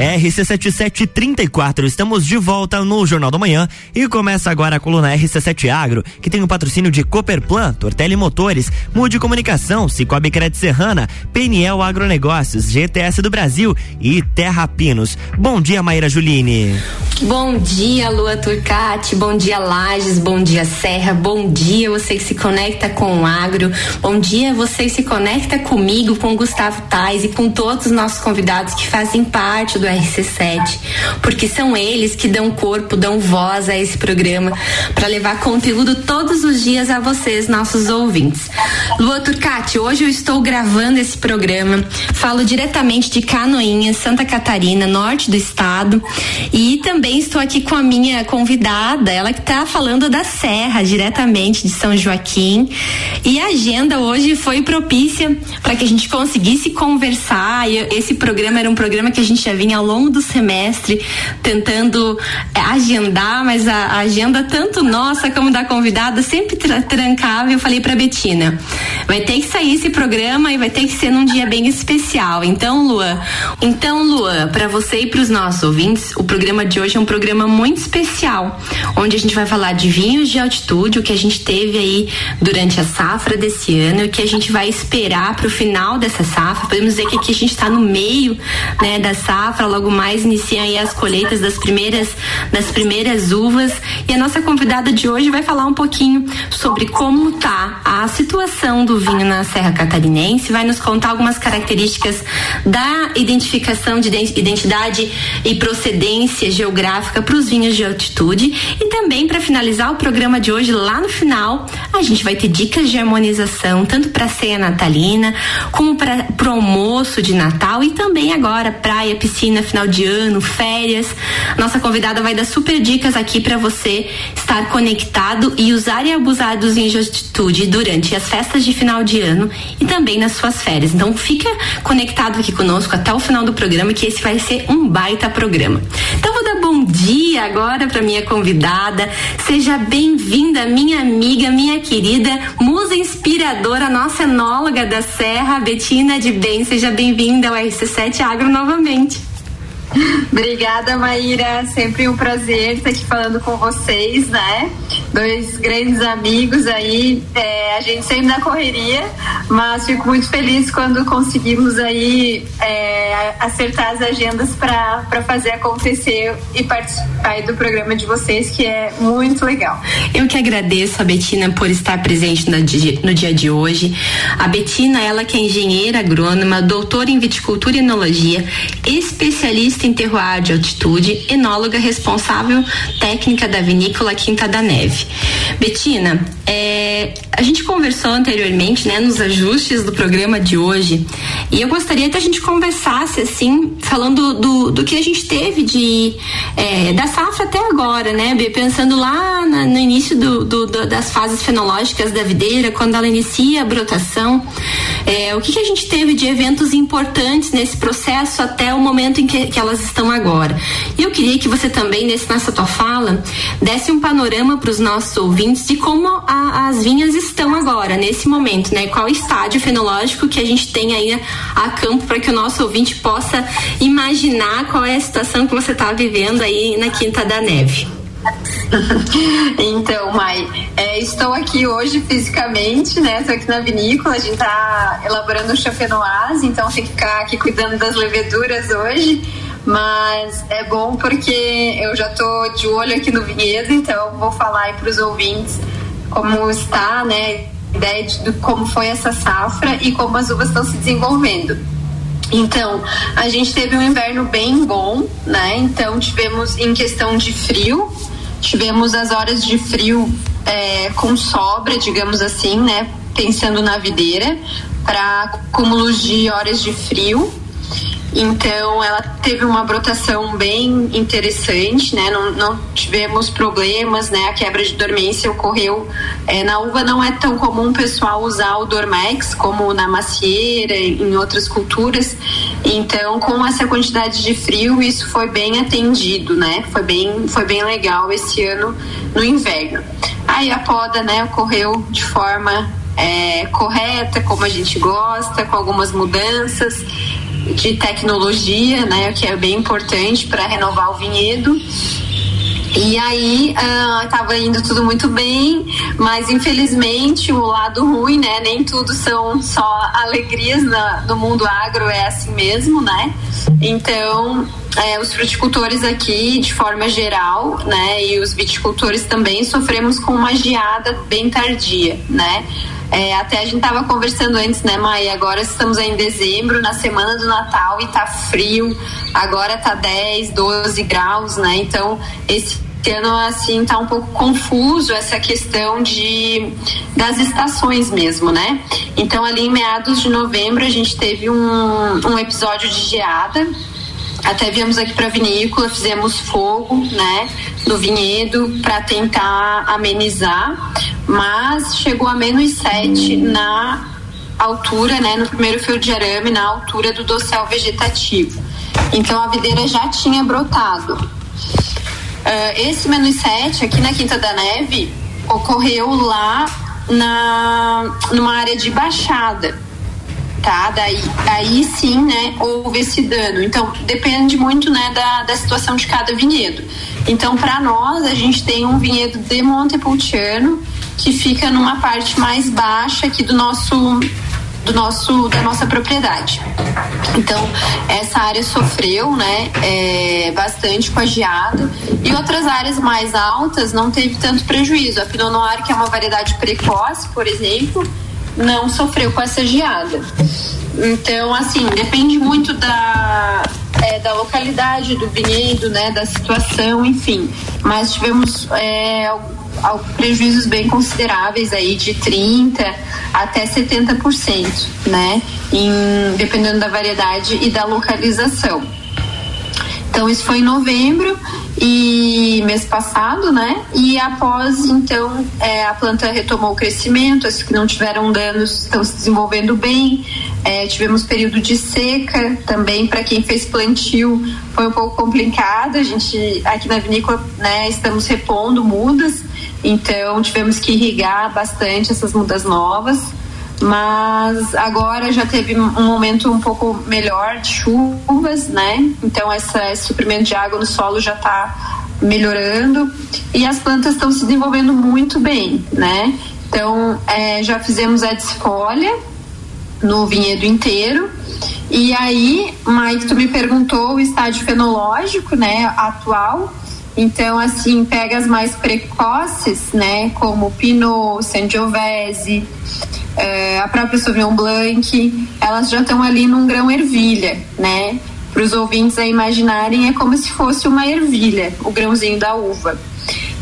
RC7734, estamos de volta no Jornal da Manhã e começa agora a coluna RC7 Agro, que tem o patrocínio de Cooperplan, Tortelli Motores, Mude Comunicação, Cicobi Crédito Serrana, PNL Agronegócios, GTS do Brasil e Terra Pinos. Bom dia, Maíra Juline. Bom dia, Lua Turcati, bom dia, Lages, bom dia, Serra, bom dia você que se conecta com o agro, bom dia você que se conecta comigo, com Gustavo Tais e com todos os nossos convidados que fazem parte do RC7, porque são eles que dão corpo, dão voz a esse programa para levar conteúdo todos os dias a vocês, nossos ouvintes. Lua Turcati, hoje eu estou gravando esse programa, falo diretamente de Canoinhas, Santa Catarina, norte do estado, e também estou aqui com a minha convidada, ela que está falando da Serra, diretamente de São Joaquim. E a agenda hoje foi propícia para que a gente conseguisse conversar. Esse programa era um programa que a gente já vinha ao longo do semestre tentando é, agendar, mas a, a, agenda tanto nossa como da convidada sempre tra trancava. Eu falei para Betina, vai ter que sair esse programa e vai ter que ser num dia bem especial. Então, Lua, então Lua, para você e para os nossos ouvintes, o programa de hoje é um programa muito especial, onde a gente vai falar de vinhos de altitude, o que a gente teve aí durante a safra desse ano, o que a gente vai esperar para o final dessa safra. Podemos dizer que aqui a gente está no meio, né, da safra, logo mais iniciam aí as colheitas das primeiras das primeiras uvas. E a nossa convidada de hoje vai falar um pouquinho sobre como tá a situação do vinho na Serra Catarinense, vai nos contar algumas características da identificação de identidade e procedência geográfica para os vinhos de altitude e também para finalizar o programa de hoje lá no final a gente vai ter dicas de harmonização tanto para ceia natalina como para o almoço de Natal e também agora praia, piscina, final de ano, férias. Nossa convidada vai dar super dicas aqui para você estar conectado e usar e abusar dos vinhos de altitude durante as festas de final de ano e também nas suas férias. Então fica conectado aqui conosco até o final do programa que esse vai ser um baita programa. Então vou dar bom dia agora para minha convidada. Seja bem-vinda, minha amiga, minha querida, musa inspiradora, nossa enóloga da Serra, Betina de Bem. Seja bem-vinda ao RC7 Agro novamente. Obrigada, Maíra. Sempre um prazer estar aqui falando com vocês, né? Dois grandes amigos aí. É, a gente sempre na correria, mas fico muito feliz quando conseguimos aí é, acertar as agendas para fazer acontecer e participar do programa de vocês, que é muito legal. Eu que agradeço a Betina por estar presente no dia, no dia de hoje. A Betina, ela que é engenheira agrônoma, doutora em viticultura e enologia, especialista em terroir de altitude, enóloga responsável técnica da vinícola Quinta da Neve. Betina, é, a gente conversou anteriormente, né, nos ajustes do programa de hoje, e eu gostaria que a gente conversasse assim, falando do, do que a gente teve de é, da safra até agora, né, pensando lá na, no início do, do, do, das fases fenológicas da videira, quando ela inicia a brotação, é, o que, que a gente teve de eventos importantes nesse processo até o momento em que, que ela elas estão agora. E eu queria que você também, nesse, nessa tua fala, desse um panorama para os nossos ouvintes de como a, as vinhas estão agora, nesse momento, né? Qual estágio fenológico que a gente tem aí a campo para que o nosso ouvinte possa imaginar qual é a situação que você está vivendo aí na Quinta da Neve. então, Mai, é, estou aqui hoje fisicamente, né? Estou aqui na vinícola, a gente está elaborando o champenoise, então tem que ficar aqui cuidando das leveduras hoje. Mas é bom porque eu já tô de olho aqui no vinhedo, então vou falar para os ouvintes como está, né? Ideia de como foi essa safra e como as uvas estão se desenvolvendo. Então, a gente teve um inverno bem bom, né? Então, tivemos em questão de frio, tivemos as horas de frio é, com sobra, digamos assim, né? Pensando na videira, para cúmulos de horas de frio. Então ela teve uma brotação bem interessante, né? Não, não tivemos problemas, né? A quebra de dormência ocorreu é, na uva não é tão comum o pessoal usar o Dormex como na macieira, em outras culturas. Então, com essa quantidade de frio, isso foi bem atendido, né? Foi bem, foi bem legal esse ano no inverno. Aí a poda, né, ocorreu de forma é, correta, como a gente gosta, com algumas mudanças. De tecnologia, né, que é bem importante para renovar o vinhedo. E aí estava ah, indo tudo muito bem, mas infelizmente o lado ruim, né? Nem tudo são só alegrias na, no mundo agro, é assim mesmo, né? Então é, os fruticultores aqui, de forma geral, né, e os viticultores também sofremos com uma geada bem tardia, né? É, até a gente estava conversando antes, né, Maia? Agora estamos em dezembro, na semana do Natal, e tá frio. Agora tá 10, 12 graus, né? Então, esse ano assim tá um pouco confuso essa questão de das estações mesmo, né? Então ali em meados de novembro a gente teve um, um episódio de geada até viemos aqui para a vinícola, fizemos fogo, né, no vinhedo para tentar amenizar, mas chegou a menos 7 na altura, né, no primeiro fio de arame, na altura do dossel vegetativo. Então a videira já tinha brotado. Uh, esse menos 7 aqui na Quinta da Neve ocorreu lá na numa área de baixada tá? Daí, aí sim, né, houve esse dano. Então, depende muito, né, da, da situação de cada vinhedo. Então, para nós, a gente tem um vinhedo de Montepulciano que fica numa parte mais baixa aqui do nosso do nosso da nossa propriedade. Então essa área sofreu, né, é, bastante com a geada e outras áreas mais altas não teve tanto prejuízo. A Pinot Noir que é uma variedade precoce, por exemplo, não sofreu com essa geada. Então, assim, depende muito da, é, da localidade, do vinhedo, né, da situação, enfim. Mas tivemos é, prejuízos bem consideráveis aí de 30 até 70%, né? Em, dependendo da variedade e da localização. Então isso foi em novembro e mês passado, né? E após então é, a planta retomou o crescimento, as que não tiveram danos estão se desenvolvendo bem. É, tivemos período de seca também para quem fez plantio foi um pouco complicado. A gente aqui na vinícola, né? Estamos repondo mudas, então tivemos que irrigar bastante essas mudas novas mas agora já teve um momento um pouco melhor de chuvas, né? Então essa, esse suprimento de água no solo já está melhorando e as plantas estão se desenvolvendo muito bem, né? Então é, já fizemos a desfolha no vinhedo inteiro e aí, Mike, tu me perguntou o estágio fenológico, né, atual. Então, assim, pega as mais precoces, né, como Pinot, Sangiovese, a própria Sauvignon Blanc, elas já estão ali num grão ervilha, né? Para os ouvintes a imaginarem, é como se fosse uma ervilha, o grãozinho da uva.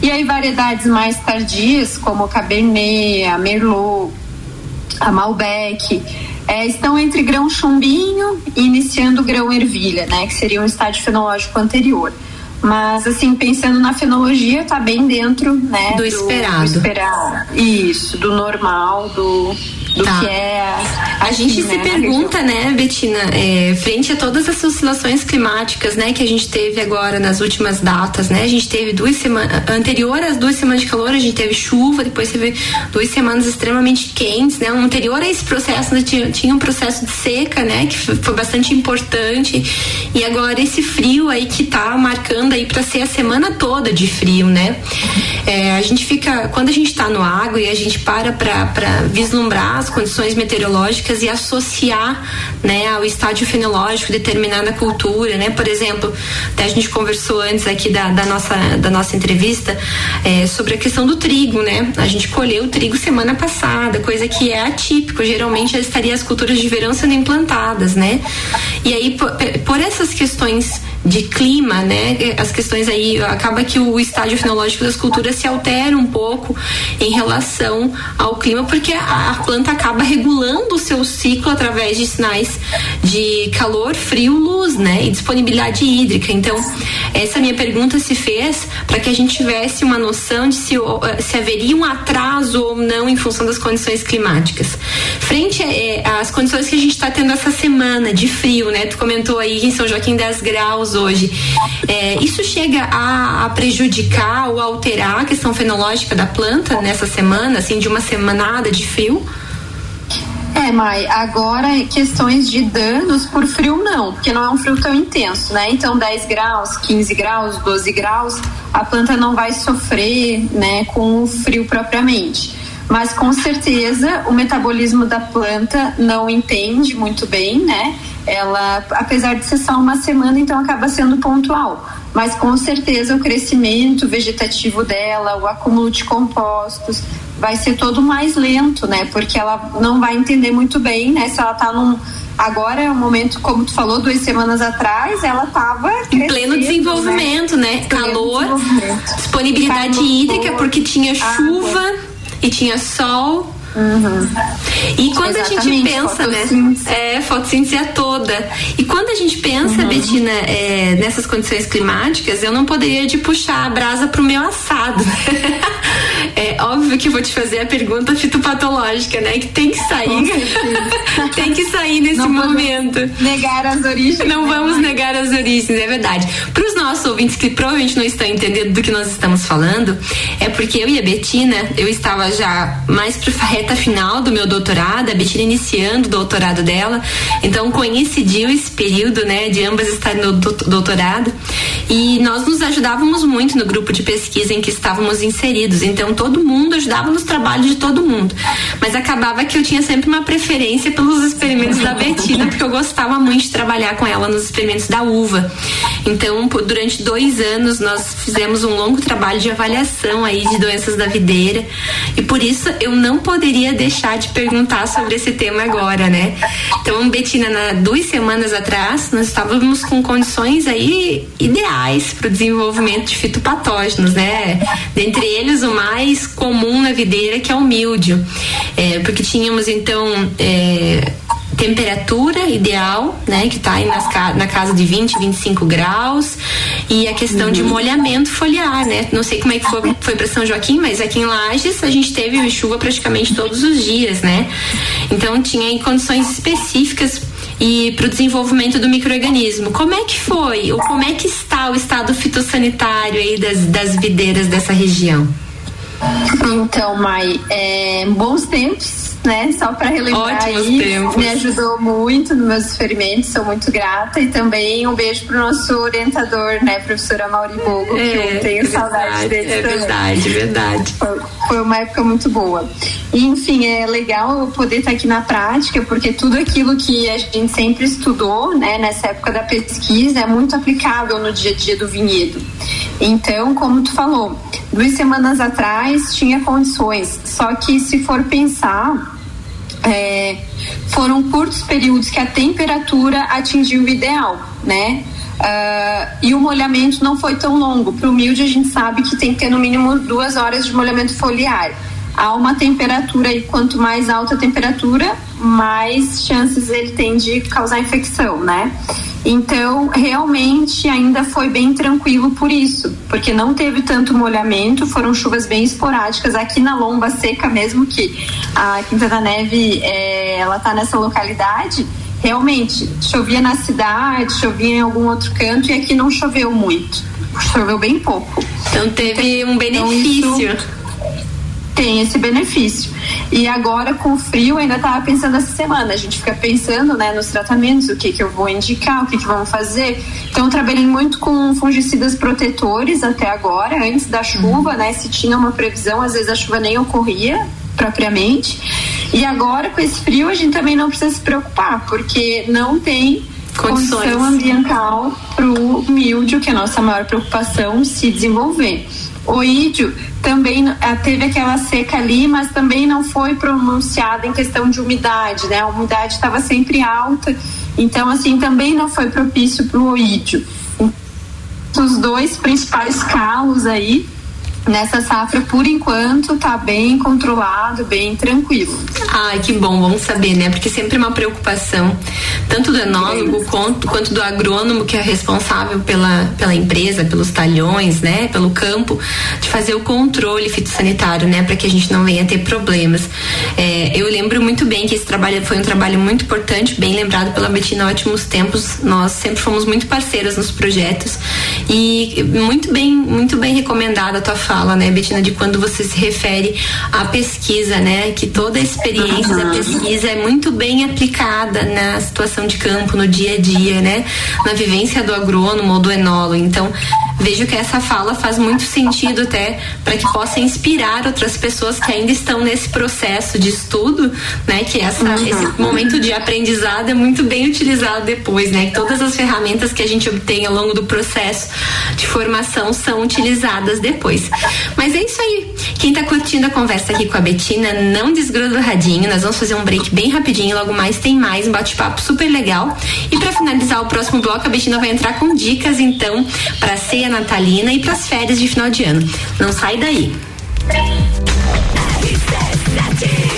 E aí variedades mais tardias, como o Cabernet, a Merlot, a Malbec, é, estão entre grão chumbinho e iniciando grão ervilha, né? Que seria um estágio fenológico anterior. Mas, assim, pensando na fenologia, tá bem dentro, né? Do, do esperado. Do esperado. Isso, do normal, do, do tá. que é. a gente né, se pergunta, né, Betina, é, frente a todas essas oscilações climáticas, né, que a gente teve agora nas últimas datas, né? A gente teve duas semanas, anterior às duas semanas de calor, a gente teve chuva, depois teve duas semanas extremamente quentes, né? Um anterior a esse processo, né, tinha, tinha um processo de seca, né, que foi bastante importante. E agora esse frio aí que tá marcando aí para ser a semana toda de frio, né? É, a gente fica, quando a gente tá no água e a gente para para vislumbrar as condições meteorológicas e associar né, ao estádio fenológico determinada cultura, né? Por exemplo, até a gente conversou antes aqui da, da nossa, da nossa entrevista é, sobre a questão do trigo, né? A gente colheu o trigo semana passada, coisa que é atípico, geralmente já estaria as culturas de verão sendo implantadas, né? E aí, por, por essas questões de clima, né? As questões aí acaba que o estágio fenológico das culturas se altera um pouco em relação ao clima, porque a, a planta acaba regulando o seu ciclo através de sinais de calor, frio, luz, né? E disponibilidade hídrica. Então, essa minha pergunta se fez para que a gente tivesse uma noção de se, se haveria um atraso ou não em função das condições climáticas. Frente eh, às condições que a gente está tendo essa semana de frio, né? Tu comentou aí em São Joaquim 10 graus hoje. É, isso chega a, a, prejudicar ou alterar a questão fenológica da planta nessa semana, assim, de uma semanada de frio? É, Mai, agora questões de danos por frio não, porque não é um frio tão intenso, né? Então 10 graus, 15 graus, 12 graus, a planta não vai sofrer, né, com o frio propriamente. Mas com certeza o metabolismo da planta não entende muito bem, né? Ela, apesar de ser só uma semana, então acaba sendo pontual. Mas com certeza o crescimento vegetativo dela, o acúmulo de compostos, vai ser todo mais lento, né? Porque ela não vai entender muito bem, né? Se ela tá num agora é um momento, como tu falou, duas semanas atrás, ela estava em pleno né? desenvolvimento, né? né? Calor, disponibilidade Calor, hídrica, porque tinha chuva e tinha sol. Uhum. E quando Exatamente, a gente pensa, né? É, fotossíntese é toda. E quando a gente pensa, uhum. Betina, é, nessas condições climáticas, eu não poderia de puxar a brasa pro meu assado. é óbvio que eu vou te fazer a pergunta fitopatológica, né? Que tem que sair. tem que sair nesse não momento. Negar as origens. Não né? vamos negar as origens, é verdade. Para os nossos ouvintes que provavelmente não estão entendendo do que nós estamos falando, é porque eu e a Betina, eu estava já mais pro reta final do meu doutorado, a Betina iniciando o doutorado dela, então coincidiu esse período, né, de ambas estarem no doutorado. E nós nos ajudávamos muito no grupo de pesquisa em que estávamos inseridos, então todo mundo ajudava nos trabalhos de todo mundo, mas acabava que eu tinha sempre uma preferência pelos experimentos da Betina, porque eu gostava muito de trabalhar com ela nos experimentos da uva. Então, durante dois anos, nós fizemos um longo trabalho de avaliação aí de doenças da videira. E por isso eu não poderia poderia deixar de perguntar sobre esse tema agora, né? Então, Betina, na, duas semanas atrás, nós estávamos com condições aí ideais para o desenvolvimento de fitopatógenos, né? Dentre eles, o mais comum na videira, que é o míldio. É, porque tínhamos, então, é, temperatura ideal, né, que está aí nas, na casa de 20, 25 graus, e a questão uhum. de molhamento foliar, né? Não sei como é que foi, foi para São Joaquim, mas aqui em Lages a gente teve chuva praticamente todos os dias, né? Então tinha em condições específicas e para o desenvolvimento do microorganismo. Como é que foi? Ou como é que está o estado fitossanitário aí das, das videiras dessa região? Então, Mai, é, bons tempos né? Só para relembrar Ótimos aí, tempos. me ajudou muito nos meus experimentos, sou muito grata e também um beijo pro nosso orientador, né, professora Mauri Bogo, é, que eu tenho é saudade dele é também. Verdade, verdade. Foi, foi, uma época muito boa. E, enfim, é legal poder estar aqui na prática, porque tudo aquilo que a gente sempre estudou, né, nessa época da pesquisa é muito aplicável no dia a dia do vinhedo. Então, como tu falou, duas semanas atrás tinha condições, só que se for pensar, é, foram curtos períodos que a temperatura atingiu o ideal, né? Uh, e o molhamento não foi tão longo. Para o milde, a gente sabe que tem que ter no mínimo duas horas de molhamento foliar há uma temperatura e quanto mais alta a temperatura, mais chances ele tem de causar infecção, né? Então, realmente ainda foi bem tranquilo por isso, porque não teve tanto molhamento, foram chuvas bem esporádicas aqui na lomba seca mesmo que a Quinta da Neve, é, ela tá nessa localidade, realmente chovia na cidade, chovia em algum outro canto e aqui não choveu muito, choveu bem pouco. Então teve um benefício. Então, tem esse benefício. E agora com o frio, ainda estava pensando essa semana, a gente fica pensando, né, nos tratamentos, o que que eu vou indicar, o que que vamos fazer. Então eu trabalhei muito com fungicidas protetores até agora, antes da chuva, né, se tinha uma previsão, às vezes a chuva nem ocorria propriamente. E agora com esse frio a gente também não precisa se preocupar, porque não tem Condições. condição ambiental para o míldio, que é a nossa maior preocupação, se desenvolver. O ídio também eh, teve aquela seca ali, mas também não foi pronunciada em questão de umidade, né? A umidade estava sempre alta, então assim também não foi propício para o oídio. Os dois principais calos aí nessa safra, por enquanto, tá bem controlado, bem tranquilo. Ai, que bom, vamos saber, né? Porque sempre é uma preocupação, tanto do enólogo quanto, quanto do agrônomo que é responsável pela, pela empresa, pelos talhões, né? Pelo campo, de fazer o controle fitossanitário, né? Para que a gente não venha ter problemas. É, eu lembro muito bem que esse trabalho foi um trabalho muito importante, bem lembrado pela Betina Ótimos Tempos. Nós sempre fomos muito parceiras nos projetos E muito bem, muito bem recomendada a tua fala, né, Betina, de quando você se refere à pesquisa, né? Que toda a experiência uhum. da pesquisa é muito bem aplicada na situação de campo, no dia a dia, né? Na vivência do agrônomo ou do enólogo. Então, vejo que essa fala faz muito sentido até para que possa inspirar outras pessoas que ainda estão nesse processo de estudo, né? Que essa, uhum. esse momento de aprendizado é muito bem utilizado depois, né? Que todas as ferramentas que a gente obtém ao longo do processo de formação são utilizadas depois. Mas é isso aí. Quem está curtindo a conversa aqui com a Betina, não desgruda o radinho. Nós vamos fazer um break bem rapidinho. Logo mais tem mais um bate-papo super legal. E para finalizar o próximo bloco, a Betina vai entrar com dicas então para ceia natalina e para as férias de final de ano. Não sai daí.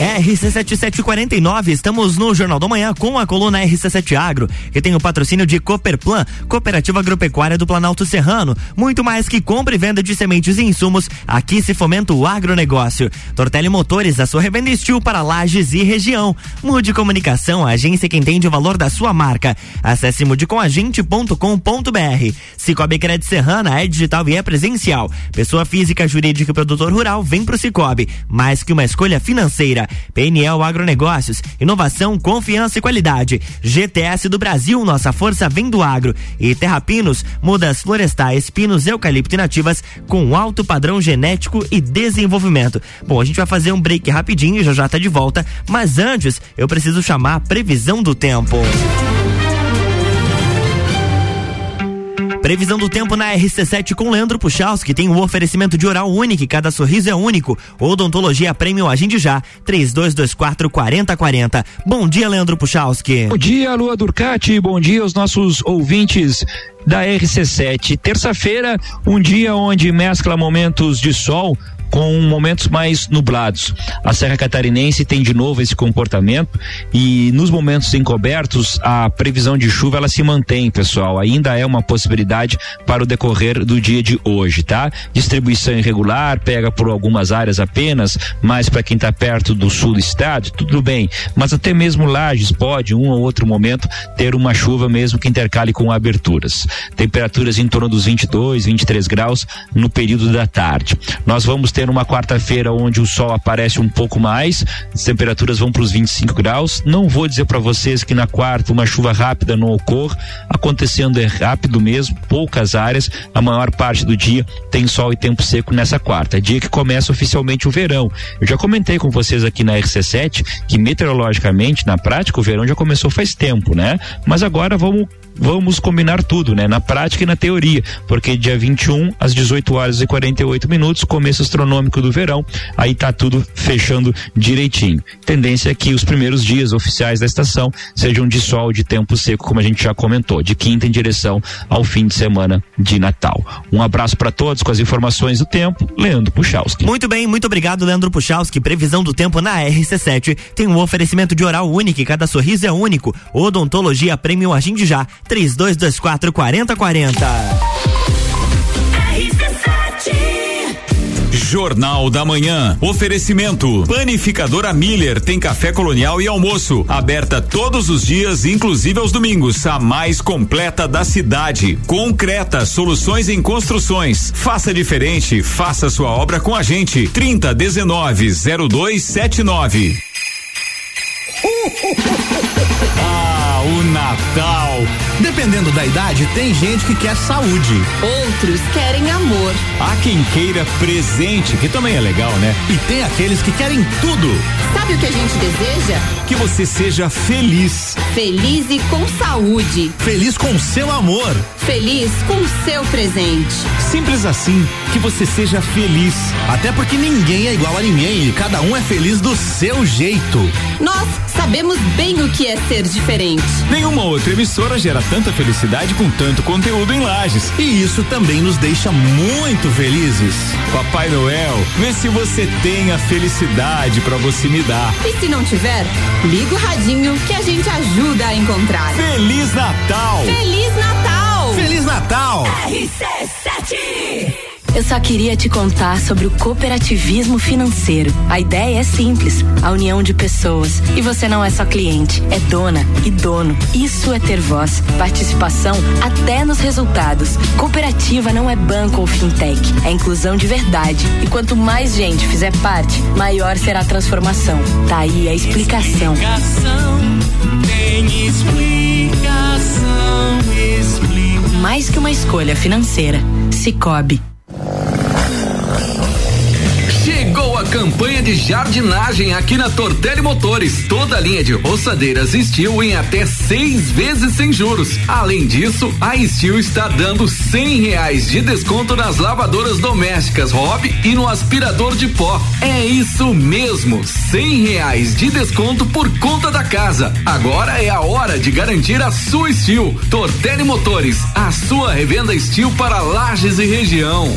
RC7749, estamos no Jornal da Manhã com a coluna RC7 Agro, que tem o patrocínio de Cooperplan, Cooperativa Agropecuária do Planalto Serrano. Muito mais que compra e venda de sementes e insumos, aqui se fomenta o agronegócio. Tortelli Motores, a sua revenda estil para lajes e região. Mude Comunicação, a agência que entende o valor da sua marca. Acesse mudecomagente.com.br. Cicobi Crédito Serrana é digital e é presencial. Pessoa física, jurídica e produtor rural vem pro Cicobi. Mais que uma escolha financeira. PNL Agronegócios, inovação, confiança e qualidade. GTS do Brasil, nossa força vem do agro. E Terrapinos, mudas florestais, pinos, eucalipto e nativas com alto padrão genético e desenvolvimento. Bom, a gente vai fazer um break rapidinho e já já tá de volta, mas antes eu preciso chamar a previsão do tempo. Previsão do tempo na RC7 com Leandro Puchalski, que tem o um oferecimento de oral único, cada sorriso é único. Odontologia Prêmio Agende Já, 3224 4040. Bom dia, Leandro Puchalski. Bom dia, Lua Durcati, bom dia aos nossos ouvintes da RC7. Terça-feira, um dia onde mescla momentos de sol com momentos mais nublados. A Serra Catarinense tem de novo esse comportamento e nos momentos encobertos a previsão de chuva ela se mantém, pessoal. Ainda é uma possibilidade para o decorrer do dia de hoje, tá? Distribuição irregular, pega por algumas áreas apenas, mas para quem está perto do sul do estado, tudo bem. Mas até mesmo Lages pode, um ou outro momento, ter uma chuva mesmo que intercale com aberturas. Temperaturas em torno dos 22, 23 graus no período da tarde. Nós vamos ter ter uma quarta-feira onde o sol aparece um pouco mais, as temperaturas vão para os 25 graus. Não vou dizer para vocês que na quarta uma chuva rápida não ocorra, acontecendo é rápido mesmo, poucas áreas, a maior parte do dia tem sol e tempo seco nessa quarta, é dia que começa oficialmente o verão. Eu já comentei com vocês aqui na RC7 que meteorologicamente, na prática, o verão já começou faz tempo, né? Mas agora vamos vamos combinar tudo, né? Na prática e na teoria, porque dia 21 às 18 horas e 48 minutos, começo astronômico do verão, aí tá tudo fechando direitinho. Tendência é que os primeiros dias oficiais da estação sejam de sol, de tempo seco, como a gente já comentou, de quinta em direção ao fim de semana de Natal. Um abraço para todos com as informações do tempo, Leandro Puchalski. Muito bem, muito obrigado, Leandro Puchalski. Previsão do tempo na RC7 tem um oferecimento de oral único, cada sorriso é único. Odontologia Prêmio Já 3224 4040. Jornal da Manhã. Oferecimento. Panificadora Miller tem café colonial e almoço. Aberta todos os dias, inclusive aos domingos. A mais completa da cidade. Concreta, soluções em construções. Faça diferente, faça sua obra com a gente. 30 19 0279. ah, o Natal Dependendo da idade, tem gente que quer saúde. Outros querem amor. Há quem queira presente, que também é legal, né? E tem aqueles que querem tudo. Sabe o que a gente deseja? Que você seja feliz. Feliz e com saúde. Feliz com seu amor. Feliz com seu presente. Simples assim, que você seja feliz. Até porque ninguém é igual a ninguém e cada um é feliz do seu jeito. Nós sabemos bem o que é ser diferente. Nenhuma outra emissora gera tanta felicidade com tanto conteúdo em lajes. E isso também nos deixa muito felizes. Papai Noel, vê se você tem a felicidade para você me dar. E se não tiver, liga o radinho que a gente ajuda a encontrar. Feliz Natal! Feliz Natal! Feliz Natal! RC7 Eu só queria te contar sobre o cooperativismo financeiro. A ideia é simples: a união de pessoas. E você não é só cliente, é dona e dono. Isso é ter voz, participação até nos resultados. Cooperativa não é banco ou fintech, é inclusão de verdade. E quanto mais gente fizer parte, maior será a transformação. Tá aí a explicação. Tem explicação, explica. Mais que uma escolha financeira. Cicobi. Chegou a campanha de jardinagem aqui na Tortelli Motores. Toda a linha de roçadeiras Steel em até seis vezes sem juros. Além disso, a Steel está dando cem reais de desconto nas lavadoras domésticas Hobby e no aspirador de pó. É isso mesmo, cem reais de desconto por conta da casa. Agora é a hora de garantir a sua Steel. Tortelli Motores, a sua revenda Steel para lajes e região.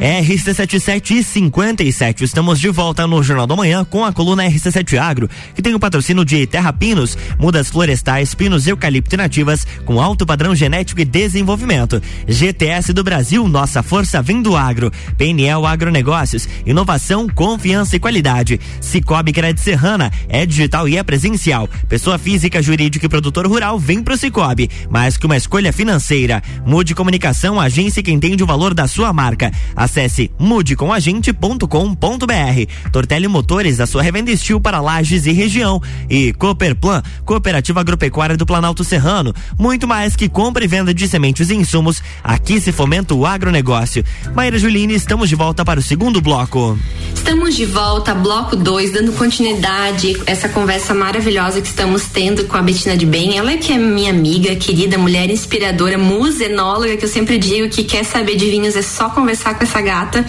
RC77 e 57. Estamos de volta no Jornal da Manhã com a coluna RC7 Agro, que tem o patrocínio de Terra Pinos, mudas florestais, pinos eucalipto nativas com alto padrão genético e desenvolvimento. GTS do Brasil, nossa força vem do agro. PNL Agronegócios, inovação, confiança e qualidade. Cicobi Crédito Serrana, é digital e é presencial. Pessoa física, jurídica e produtor rural vem pro Cicobi. Mais que uma escolha financeira. Mude Comunicação, agência que entende o valor da sua marca. Acesse mudecomagente.com.br. Tortelli Motores, a sua revenda estil para lajes e região. E Cooperplan, Cooperativa Agropecuária do Planalto Serrano. Muito mais que compra e venda de sementes e insumos, aqui se fomenta o agronegócio. Maíra Juline, estamos de volta para o segundo bloco. Estamos de volta, bloco 2, dando continuidade essa conversa maravilhosa que estamos tendo com a Betina de Bem. Ela é que é minha amiga, querida, mulher inspiradora, musa enóloga, que eu sempre digo que quer saber de vinhos é só conversar com essa gata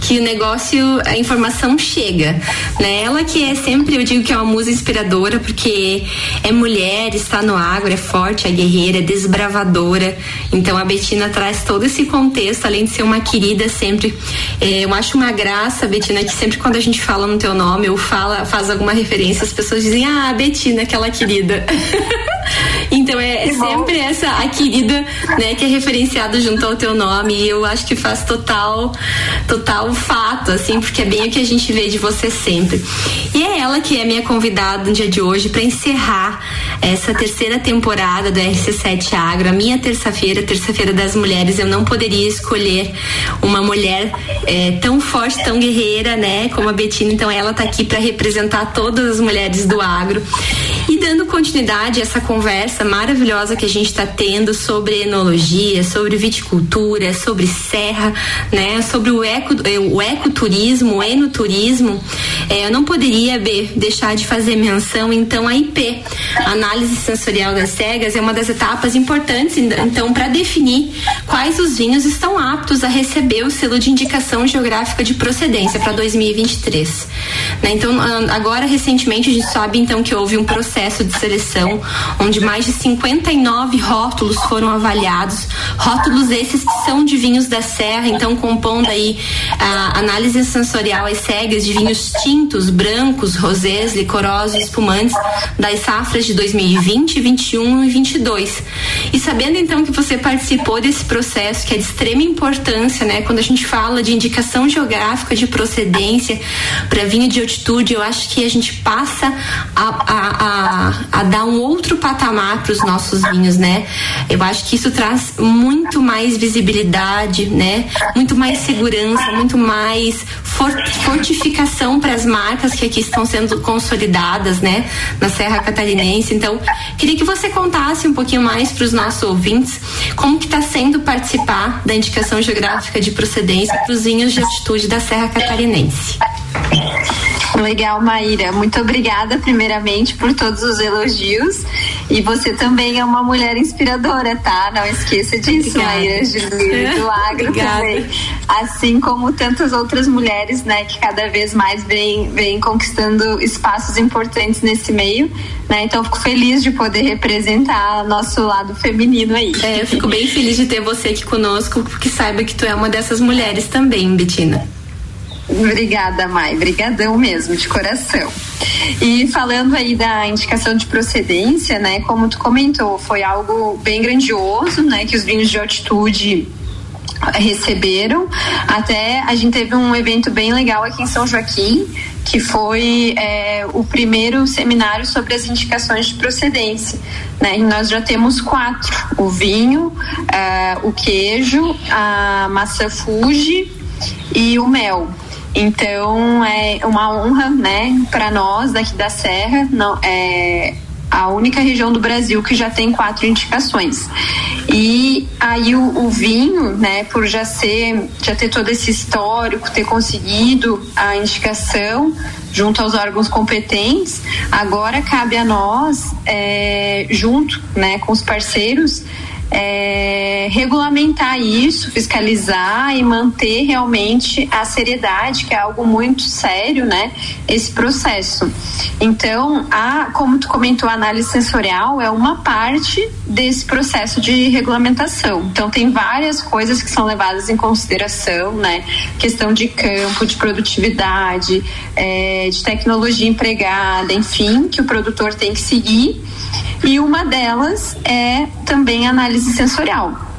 que o negócio, a informação chega, né? Ela que é sempre, eu digo que é uma musa inspiradora porque é mulher, está no agro, é forte, é guerreira, é desbravadora. Então a Betina traz todo esse contexto, além de ser uma querida sempre. É, eu acho uma graça, Betina, que sempre quando a gente fala no teu nome ou fala, faz alguma referência, as pessoas dizem, ah, Betina, aquela querida. Então é, é sempre essa a querida, né, que é referenciada junto ao teu nome e eu acho que faz total total fato assim, porque é bem o que a gente vê de você sempre. E é ela que é minha convidada no dia de hoje para encerrar essa terceira temporada do RC7 Agro, a minha terça-feira, terça-feira das mulheres. Eu não poderia escolher uma mulher é, tão forte, tão guerreira, né, como a Betina. Então ela está aqui para representar todas as mulheres do agro. E dando continuidade a essa conversa maravilhosa que a gente está tendo sobre enologia, sobre viticultura, sobre serra, né, sobre o, eco, o ecoturismo, o enoturismo, é, eu não poderia B, deixar de fazer menção então a IP. Análise sensorial das cegas é uma das etapas importantes então para definir quais os vinhos estão aptos a receber o selo de indicação geográfica de procedência para 2023. Né? Então agora recentemente a gente sabe então que houve um processo de seleção onde mais de 59 rótulos foram avaliados, rótulos esses que são de vinhos da serra, então compondo aí a análise sensorial às cegas de vinhos tintos, brancos, rosés, licorosos, espumantes das safras de 2020, 21 e 22. E sabendo então que você participou desse processo que é de extrema importância, né, quando a gente fala de indicação geográfica de procedência para vinho de altitude, eu acho que a gente passa a, a, a, a dar um outro patamar para os nossos vinhos, né? Eu acho que isso traz muito mais visibilidade, né? Muito mais segurança, muito mais fortificação para as marcas que aqui estão sendo consolidadas, né, na Serra Catarinense. Então, queria que você contasse um pouquinho mais para os nossos ouvintes como que está sendo participar da indicação geográfica de procedência para os vinhos de altitude da Serra Catarinense. Legal, Maíra. Muito obrigada, primeiramente, por todos os elogios. E você também é uma mulher inspiradora, tá? Não esqueça disso, obrigada. Maíra Julia, do Agro obrigada. também. Assim como tantas outras mulheres, né, que cada vez mais vêm, vêm conquistando espaços importantes nesse meio. Né? Então, fico feliz de poder representar nosso lado feminino aí. É, eu fico bem feliz de ter você aqui conosco, porque saiba que tu é uma dessas mulheres também, Betina. Obrigada, Mai. Brigadão mesmo, de coração. E falando aí da indicação de procedência, né, como tu comentou, foi algo bem grandioso, né, que os vinhos de altitude receberam. Até a gente teve um evento bem legal aqui em São Joaquim, que foi é, o primeiro seminário sobre as indicações de procedência. Né? E nós já temos quatro: o vinho, é, o queijo, a maçã Fuji e o mel. Então é uma honra, né, para nós daqui da Serra, não é a única região do Brasil que já tem quatro indicações. E aí o, o, vinho, né, por já ser, já ter todo esse histórico, ter conseguido a indicação junto aos órgãos competentes, agora cabe a nós, é, junto, né, com os parceiros, é, regulamentar isso, fiscalizar e manter realmente a seriedade, que é algo muito sério, né? Esse processo. Então, a, como tu comentou, a análise sensorial é uma parte desse processo de regulamentação. Então, tem várias coisas que são levadas em consideração, né? Questão de campo, de produtividade, é, de tecnologia empregada, enfim, que o produtor tem que seguir. E uma delas é também análise sensorial.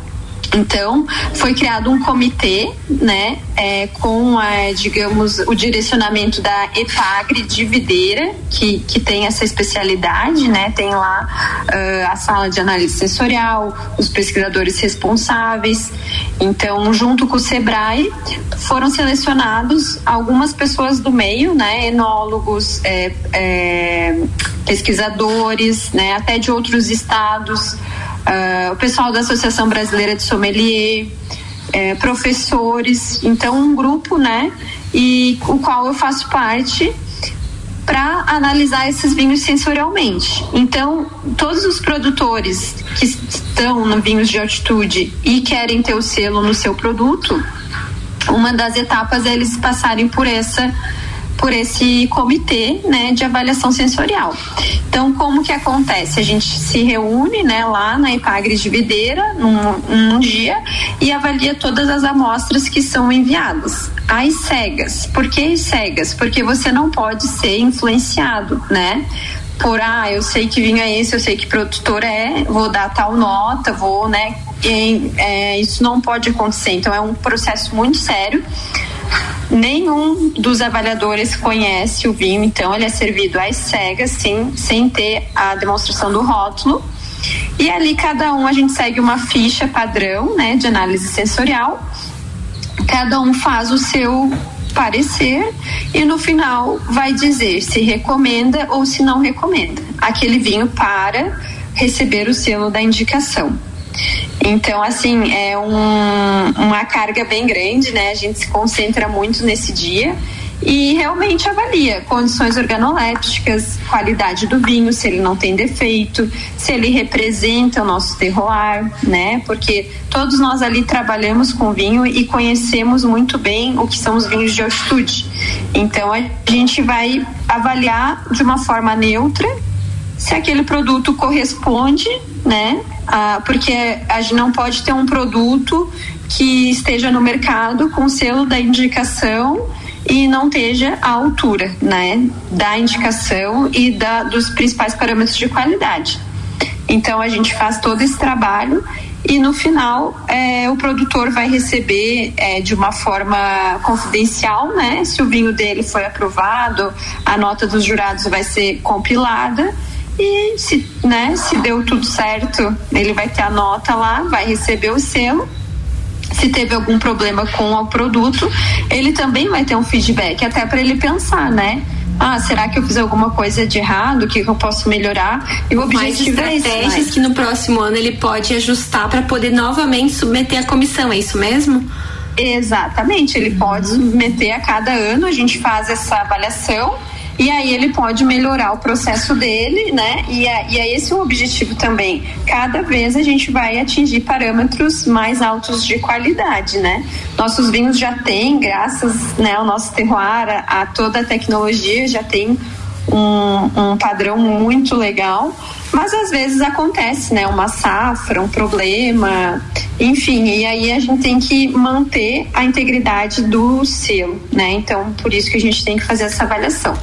Então, foi criado um comitê, né, é, com, a, digamos, o direcionamento da EPAGRE de Videira, que, que tem essa especialidade, né, tem lá uh, a sala de análise sensorial, os pesquisadores responsáveis. Então, junto com o SEBRAE, foram selecionados algumas pessoas do meio, né, enólogos, é, é, pesquisadores, né, até de outros estados, uh, o pessoal da Associação Brasileira de Sommelier, uh, professores, então um grupo, né, e o qual eu faço parte para analisar esses vinhos sensorialmente. Então, todos os produtores que estão no vinhos de altitude e querem ter o selo no seu produto, uma das etapas é eles passarem por essa por esse comitê né, de avaliação sensorial. Então, como que acontece? A gente se reúne né, lá na Ipagre de Videira num, dia e avalia todas as amostras que são enviadas. As cegas. Por que cegas? Porque você não pode ser influenciado, né? por ah, eu sei que vinho é esse, eu sei que produtor é, vou dar tal nota, vou, né? E, é, isso não pode acontecer. Então é um processo muito sério. Nenhum dos avaliadores conhece o vinho, então ele é servido às cegas, sim, sem ter a demonstração do rótulo. E ali cada um a gente segue uma ficha padrão, né, de análise sensorial. Cada um faz o seu parecer e no final vai dizer se recomenda ou se não recomenda aquele vinho para receber o selo da indicação. Então, assim, é um, uma carga bem grande, né? A gente se concentra muito nesse dia e realmente avalia condições organolépticas, qualidade do vinho, se ele não tem defeito, se ele representa o nosso terroir, né? Porque todos nós ali trabalhamos com vinho e conhecemos muito bem o que são os vinhos de altitude. Então a gente vai avaliar de uma forma neutra se aquele produto corresponde, né? Porque a gente não pode ter um produto que esteja no mercado com selo da indicação e não esteja à altura, né, da indicação e da, dos principais parâmetros de qualidade. Então a gente faz todo esse trabalho e no final é, o produtor vai receber é, de uma forma confidencial, né? Se o vinho dele foi aprovado, a nota dos jurados vai ser compilada e se, né, se deu tudo certo, ele vai ter a nota lá, vai receber o selo se teve algum problema com o produto, ele também vai ter um feedback, até para ele pensar, né? Ah, será que eu fiz alguma coisa de errado? O que, que eu posso melhorar? E o objetivo Mais estratégias é esse, que no próximo ano ele pode ajustar para poder novamente submeter a comissão, é isso mesmo? Exatamente, ele pode submeter a cada ano, a gente faz essa avaliação e aí ele pode melhorar o processo dele, né? E, é, e é esse o objetivo também. Cada vez a gente vai atingir parâmetros mais altos de qualidade, né? Nossos vinhos já têm, graças né, ao nosso terroir, a, a toda a tecnologia, já tem um, um padrão muito legal mas às vezes acontece, né? Uma safra, um problema, enfim, e aí a gente tem que manter a integridade do selo, né? Então, por isso que a gente tem que fazer essa avaliação.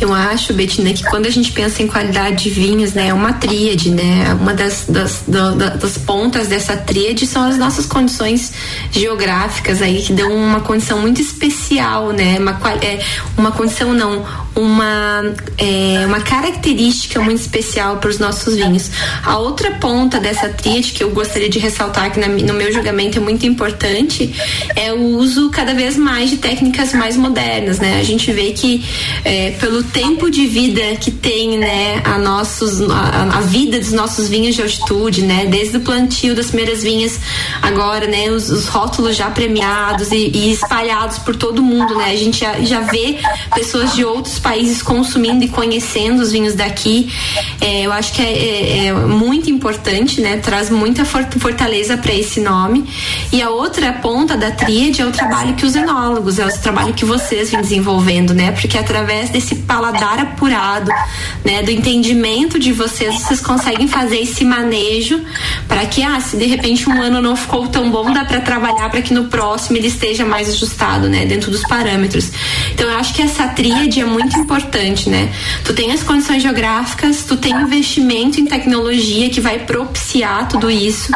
Eu acho, Betina, que quando a gente pensa em qualidade de vinhos, né, é uma tríade, né? Uma das, das, das pontas dessa tríade são as nossas condições geográficas aí, que dão uma condição muito especial, né? Uma, é, uma condição não, uma, é, uma característica muito especial para os nossos vinhos. A outra ponta dessa tríade que eu gostaria de ressaltar que na, no meu julgamento é muito importante é o uso cada vez mais de técnicas mais modernas, né? A gente vê que é, pelo tempo de vida que tem, né, a nossos a, a, vida dos nossos vinhos de altitude, né, desde o plantio das primeiras vinhas agora, né, os, os rótulos já premiados e, e, espalhados por todo mundo, né? A gente já, já vê pessoas de outros países consumindo e conhecendo os vinhos daqui. É, eu acho que é, é, é, muito importante, né? Traz muita fortaleza para esse nome. E a outra ponta da tríade é o trabalho que os enólogos, é o trabalho que vocês vêm desenvolvendo, né? Porque através desse paladar apurado, né, do entendimento de vocês, vocês conseguem fazer esse manejo para que, ah, se de repente um ano não ficou tão bom, dá para trabalhar para que no próximo ele esteja mais ajustado, né, dentro dos parâmetros. Então eu acho que essa tríade é muito importante, né? Tu tem as condições geográficas, tu tem investimento em tecnologia que vai propiciar tudo isso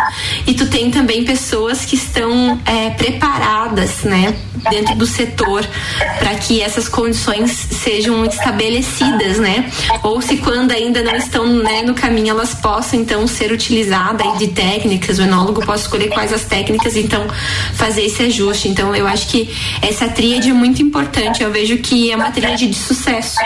e tu tem também pessoas que estão é, preparadas, né, dentro do setor para que essas condições sejam estabelecidas, né? Ou se quando ainda não estão né, no caminho elas possam então ser utilizadas de técnicas, o enólogo pode escolher quais as técnicas então fazer esse ajuste. Então eu acho que essa tríade é muito importante. Eu vejo que é uma tríade de sucesso processo,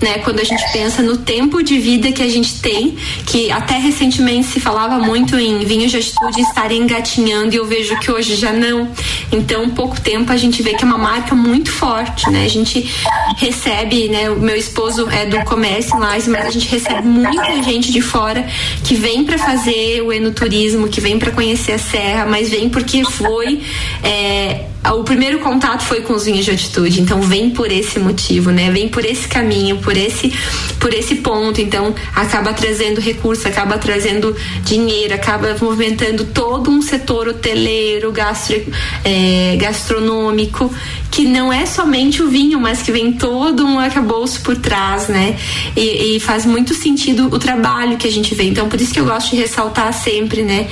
né? Quando a gente pensa no tempo de vida que a gente tem, que até recentemente se falava muito em vinhos de atitude estarem engatinhando e eu vejo que hoje já não. Então, pouco tempo a gente vê que é uma marca muito forte, né? A gente recebe, né? O meu esposo é do comércio lá, mas a gente recebe muita gente de fora que vem para fazer o enoturismo, que vem para conhecer a serra, mas vem porque foi é, o primeiro contato foi com os vinhos de atitude, então vem por esse motivo, né? Vem por esse caminho, por esse, por esse ponto, então acaba trazendo recurso, acaba trazendo dinheiro, acaba movimentando todo um setor hoteleiro, gastro, é, gastronômico que não é somente o vinho, mas que vem todo um arcabouço por trás, né? E, e, faz muito sentido o trabalho que a gente vê. Então, por isso que eu gosto de ressaltar sempre, né?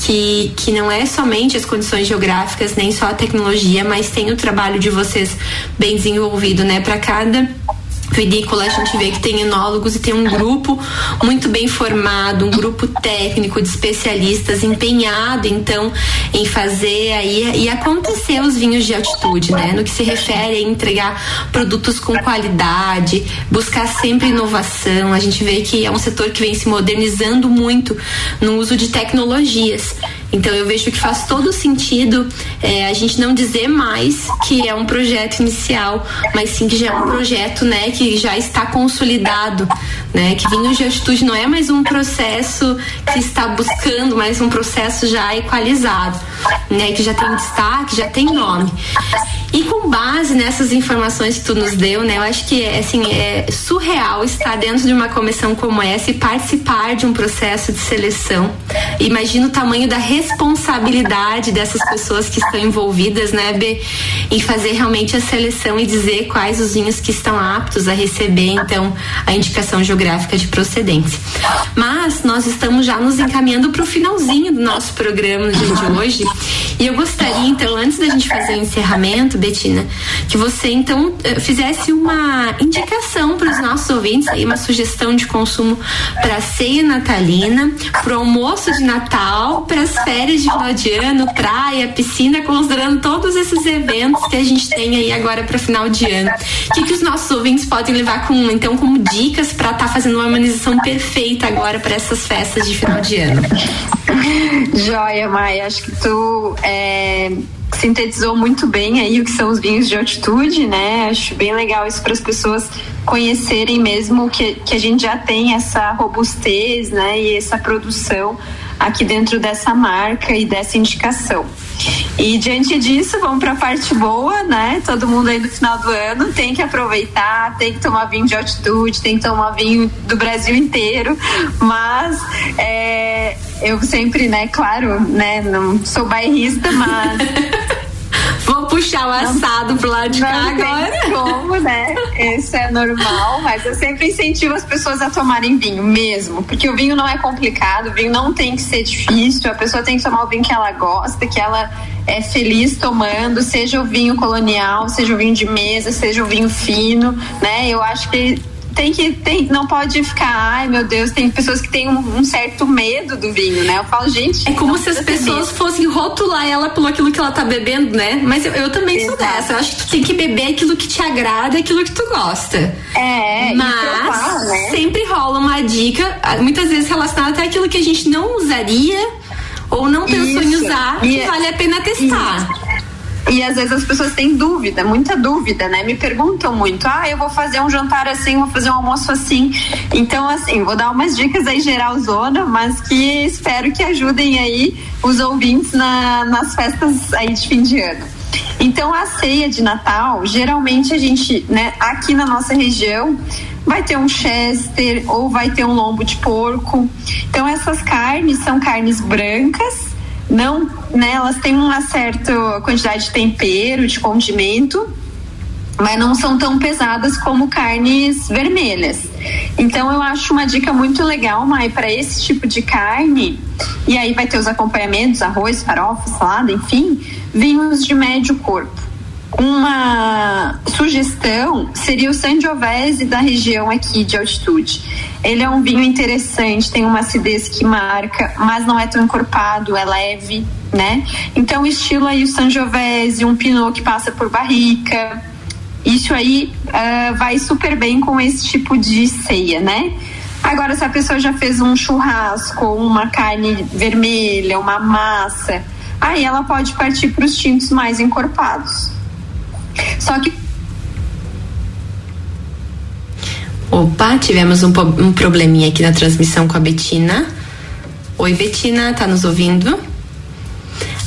Que, que não é somente as condições geográficas, nem só a tecnologia, mas tem o trabalho de vocês bem desenvolvido, né? Para cada vinícola a gente vê que tem enólogos e tem um grupo muito bem formado, um grupo técnico de especialistas empenhado então em fazer aí e acontecer os vinhos de altitude, né? No que se refere a entregar produtos com qualidade, buscar sempre inovação. A gente vê que é um setor que vem se modernizando muito no uso de tecnologias. Então eu vejo que faz todo sentido é, a gente não dizer mais que é um projeto inicial, mas sim que já é um projeto, né, que já está consolidado, né, que vinhos de altitude não é mais um processo que está buscando, mas um processo já equalizado, né, que já tem destaque, já tem nome. E com base nessas informações que tu nos deu, né, eu acho que assim é surreal estar dentro de uma comissão como essa e participar de um processo de seleção. Imagina o tamanho da responsabilidade dessas pessoas que estão envolvidas, né, B, em fazer realmente a seleção e dizer quais os vinhos que estão aptos a receber, então, a indicação geográfica de procedência. Mas nós estamos já nos encaminhando para o finalzinho do nosso programa de hoje. E eu gostaria, então, antes da gente fazer o encerramento, Betina, que você então eh, fizesse uma indicação para os nossos ouvintes, aí uma sugestão de consumo para ceia natalina, para almoço de Natal, para as férias de final de ano, praia, piscina, considerando todos esses eventos que a gente tem aí agora para final de ano. O que, que os nossos ouvintes podem levar com, então, como dicas para estar tá fazendo uma harmonização perfeita agora para essas festas de final de ano? Joia, Maia, acho que tu é, sintetizou muito bem aí o que são os vinhos de altitude, né? Acho bem legal isso para as pessoas conhecerem mesmo que, que a gente já tem essa robustez, né? E essa produção aqui dentro dessa marca e dessa indicação. E diante disso, vamos para a parte boa, né? Todo mundo aí no final do ano tem que aproveitar, tem que tomar vinho de altitude, tem que tomar vinho do Brasil inteiro. Mas é, eu sempre, né, claro, né, não sou bairrista, mas Vou puxar o assado não, pro lado de cá agora. Como, né? Isso é normal, mas eu sempre incentivo as pessoas a tomarem vinho mesmo, porque o vinho não é complicado, o vinho não tem que ser difícil, a pessoa tem que tomar o vinho que ela gosta, que ela é feliz tomando, seja o vinho colonial, seja o vinho de mesa, seja o vinho fino, né? Eu acho que tem que tem, não pode ficar, ai meu Deus, tem pessoas que têm um, um certo medo do vinho, né? Eu falo, gente. É como se as pessoas fossem rotular ela por aquilo que ela tá bebendo, né? Mas eu, eu também Exato. sou dessa. Eu acho que tu tem que beber aquilo que te agrada, aquilo que tu gosta. É, mas provar, né? sempre rola uma dica, muitas vezes relacionada até aquilo que a gente não usaria ou não pensou Isso. em usar, e que é vale a pena testar. Isso. E às vezes as pessoas têm dúvida, muita dúvida, né? Me perguntam muito: ah, eu vou fazer um jantar assim, vou fazer um almoço assim. Então, assim, vou dar umas dicas aí geral zona, mas que espero que ajudem aí os ouvintes na, nas festas aí de fim de ano. Então, a ceia de Natal, geralmente a gente, né, aqui na nossa região, vai ter um chester ou vai ter um lombo de porco. Então, essas carnes são carnes brancas não, né, elas têm uma certa quantidade de tempero, de condimento, mas não são tão pesadas como carnes vermelhas. Então eu acho uma dica muito legal, Mai, para esse tipo de carne. E aí vai ter os acompanhamentos, arroz, farofa, salada, enfim, vinhos de médio corpo. Uma sugestão seria o Sangiovese da região aqui de altitude. Ele é um vinho interessante, tem uma acidez que marca, mas não é tão encorpado, é leve, né? Então, estilo aí o Sangiovese, um Pinot que passa por barrica. Isso aí uh, vai super bem com esse tipo de ceia, né? Agora, se a pessoa já fez um churrasco, uma carne vermelha, uma massa, aí ela pode partir para os tintos mais encorpados. Só que Opa, tivemos um, um probleminha aqui na transmissão com a Betina. Oi, Betina, tá nos ouvindo?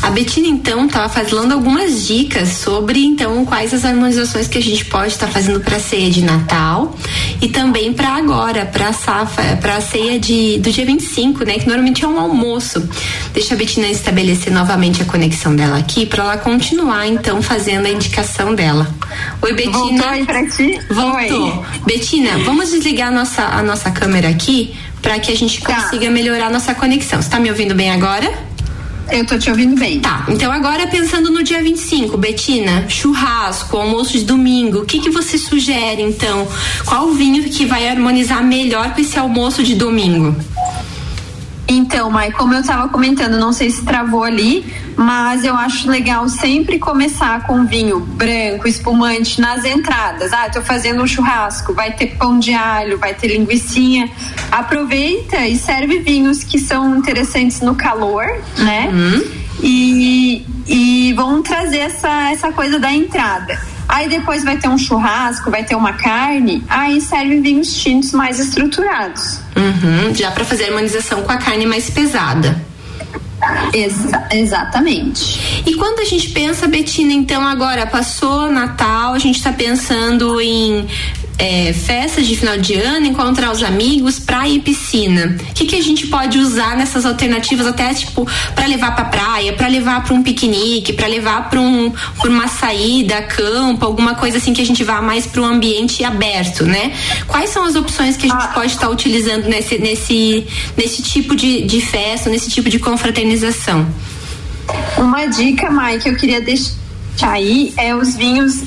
A Betina então estava falando algumas dicas sobre então quais as harmonizações que a gente pode estar tá fazendo para a ceia de Natal e também para agora, para a para a ceia de, do dia 25, né, que normalmente é um almoço. Deixa a Betina estabelecer novamente a conexão dela aqui para ela continuar então fazendo a indicação dela. Oi, Betina. Voltou aí pra ti? Voltou. Oi. Betina, vamos desligar a nossa, a nossa câmera aqui para que a gente tá. consiga melhorar a nossa conexão. Você tá me ouvindo bem agora? Eu tô te ouvindo bem. Tá, então agora pensando no dia 25, Betina, churrasco, almoço de domingo, o que que você sugere então? Qual vinho que vai harmonizar melhor com esse almoço de domingo? Então, Mai, como eu estava comentando, não sei se travou ali, mas eu acho legal sempre começar com vinho branco, espumante nas entradas. Ah, estou fazendo um churrasco, vai ter pão de alho, vai ter linguiçinha. Aproveita e serve vinhos que são interessantes no calor, né? Uhum. E, e vão trazer essa, essa coisa da entrada. Aí depois vai ter um churrasco, vai ter uma carne, aí serve vinhos tintos mais estruturados. Uhum, já para fazer a harmonização com a carne mais pesada. Exa exatamente. E quando a gente pensa, Betina, então agora passou Natal, a gente está pensando em é, festas de final de ano, encontrar os amigos, praia e piscina. O que, que a gente pode usar nessas alternativas, até tipo, para levar pra praia, para levar para um piquenique, para levar para um, pra uma saída, campo, alguma coisa assim que a gente vá mais para um ambiente aberto, né? Quais são as opções que a gente ah. pode estar tá utilizando nesse, nesse, nesse tipo de, de festa, nesse tipo de confraternização? Uma dica, Mike, que eu queria deixar aí é os vinhos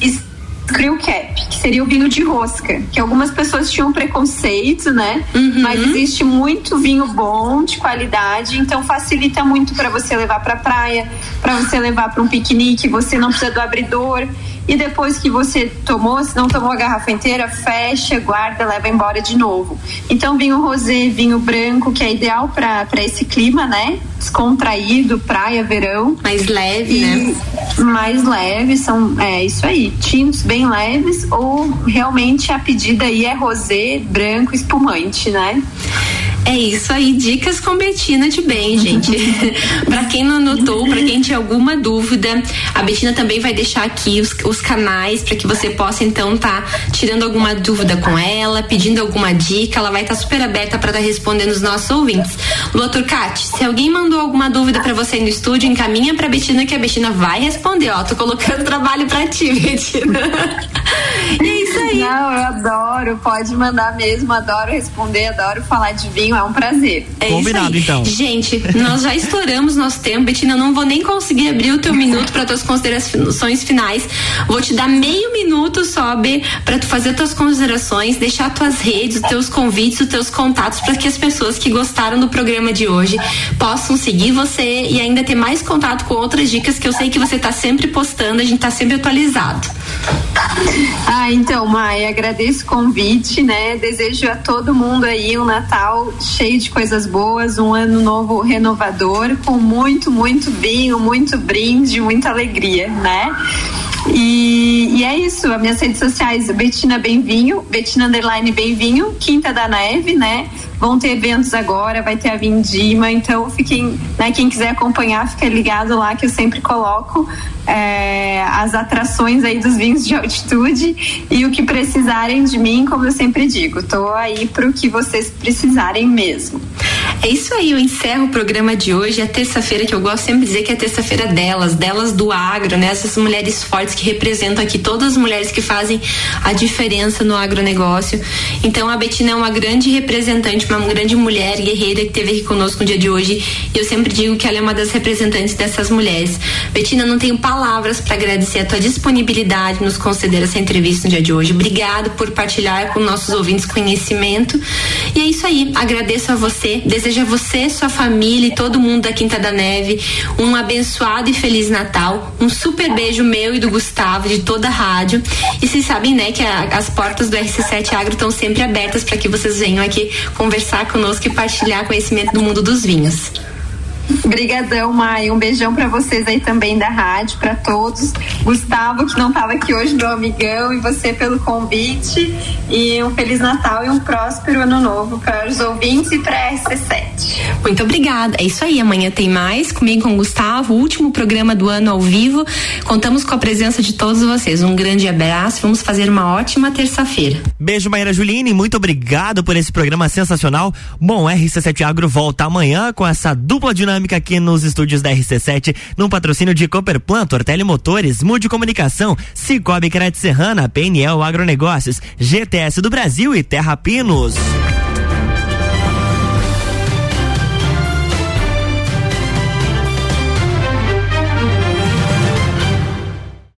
Crew Cap, que seria o vinho de rosca, que algumas pessoas tinham preconceito, né? Uhum. Mas existe muito vinho bom, de qualidade, então facilita muito para você levar para praia, para você levar para um piquenique, você não precisa do abridor. E depois que você tomou, se não tomou a garrafa inteira, fecha, guarda, leva embora de novo. Então, vinho rosé, vinho branco, que é ideal para esse clima, né? Descontraído, praia, verão. Mais leve, né? Mais leve, são, é isso aí, tintos bem leves ou realmente a pedida aí é rosé, branco, espumante, né? É isso aí, dicas com Betina de bem, gente. para quem não anotou, para quem tinha alguma dúvida, a Betina também vai deixar aqui os, os canais para que você possa então tá tirando alguma dúvida com ela, pedindo alguma dica, ela vai estar tá super aberta para estar tá respondendo os nossos ouvintes. Lua Turcati, se alguém mandou alguma dúvida para você no estúdio, encaminha para Betina que a Betina vai responder, ó, tô colocando trabalho para ti, Betina. Não, eu adoro, pode mandar mesmo, adoro responder, adoro falar de vinho é um prazer. É Combinado, então. Gente, nós já estouramos nosso tempo, Betina. Não vou nem conseguir abrir o teu minuto para tuas considerações finais. Vou te dar meio minuto só, para tu fazer tuas considerações, deixar tuas redes, os teus convites, os teus contatos, para que as pessoas que gostaram do programa de hoje possam seguir você e ainda ter mais contato com outras dicas que eu sei que você está sempre postando, a gente está sempre atualizado. Ah, então, Maia, agradeço o convite, né? Desejo a todo mundo aí um Natal cheio de coisas boas, um ano novo renovador, com muito, muito vinho, muito brinde, muita alegria, né? E, e, é isso, as minhas redes sociais, Betina Benvinho, Betina Underline Benvinho, Quinta da Neve, né? Vão ter eventos agora, vai ter a Vindima, então fiquem, né, quem quiser acompanhar, fica ligado lá que eu sempre coloco é, as atrações aí dos vinhos de altitude e o que precisarem de mim, como eu sempre digo, tô aí para o que vocês precisarem mesmo. É isso aí, eu encerro o programa de hoje, é terça-feira que eu gosto sempre de dizer que é terça-feira delas, delas do agro, né? Essas mulheres fortes que representam aqui todas as mulheres que fazem a diferença no agronegócio. Então a Betina é uma grande representante, uma grande mulher guerreira que esteve aqui conosco no dia de hoje. E eu sempre digo que ela é uma das representantes dessas mulheres. Betina, não tenho palavras para agradecer a tua disponibilidade nos conceder essa entrevista no dia de hoje. Obrigado por partilhar com nossos ouvintes conhecimento. E é isso aí. Agradeço a você, desejo a você, sua família e todo mundo da Quinta da Neve um abençoado e feliz Natal. Um super beijo meu e do Gustavo, de toda a rádio. E vocês sabem, né, que a, as portas do RC7 Agro estão sempre abertas para que vocês venham aqui conversar conosco e partilhar conhecimento do mundo dos vinhos. Obrigadão, Mai. Um beijão para vocês aí também da rádio, para todos. Gustavo, que não estava aqui hoje, meu amigão, e você pelo convite. E um Feliz Natal e um próspero ano novo para os ouvintes e para a RC7. Muito obrigada. É isso aí. Amanhã tem mais comigo com o Gustavo, último programa do ano ao vivo. Contamos com a presença de todos vocês. Um grande abraço. Vamos fazer uma ótima terça-feira. Beijo, Maíra Juline. Muito obrigado por esse programa sensacional. Bom, RC7 Agro volta amanhã com essa dupla dinâmica aqui nos estúdios da RC7, num patrocínio de Cooperplan, Tortelli Motores, Mude Comunicação, Cicobi Crédito Serrana, PNL Agronegócios, GTS do Brasil e Terra Pinos.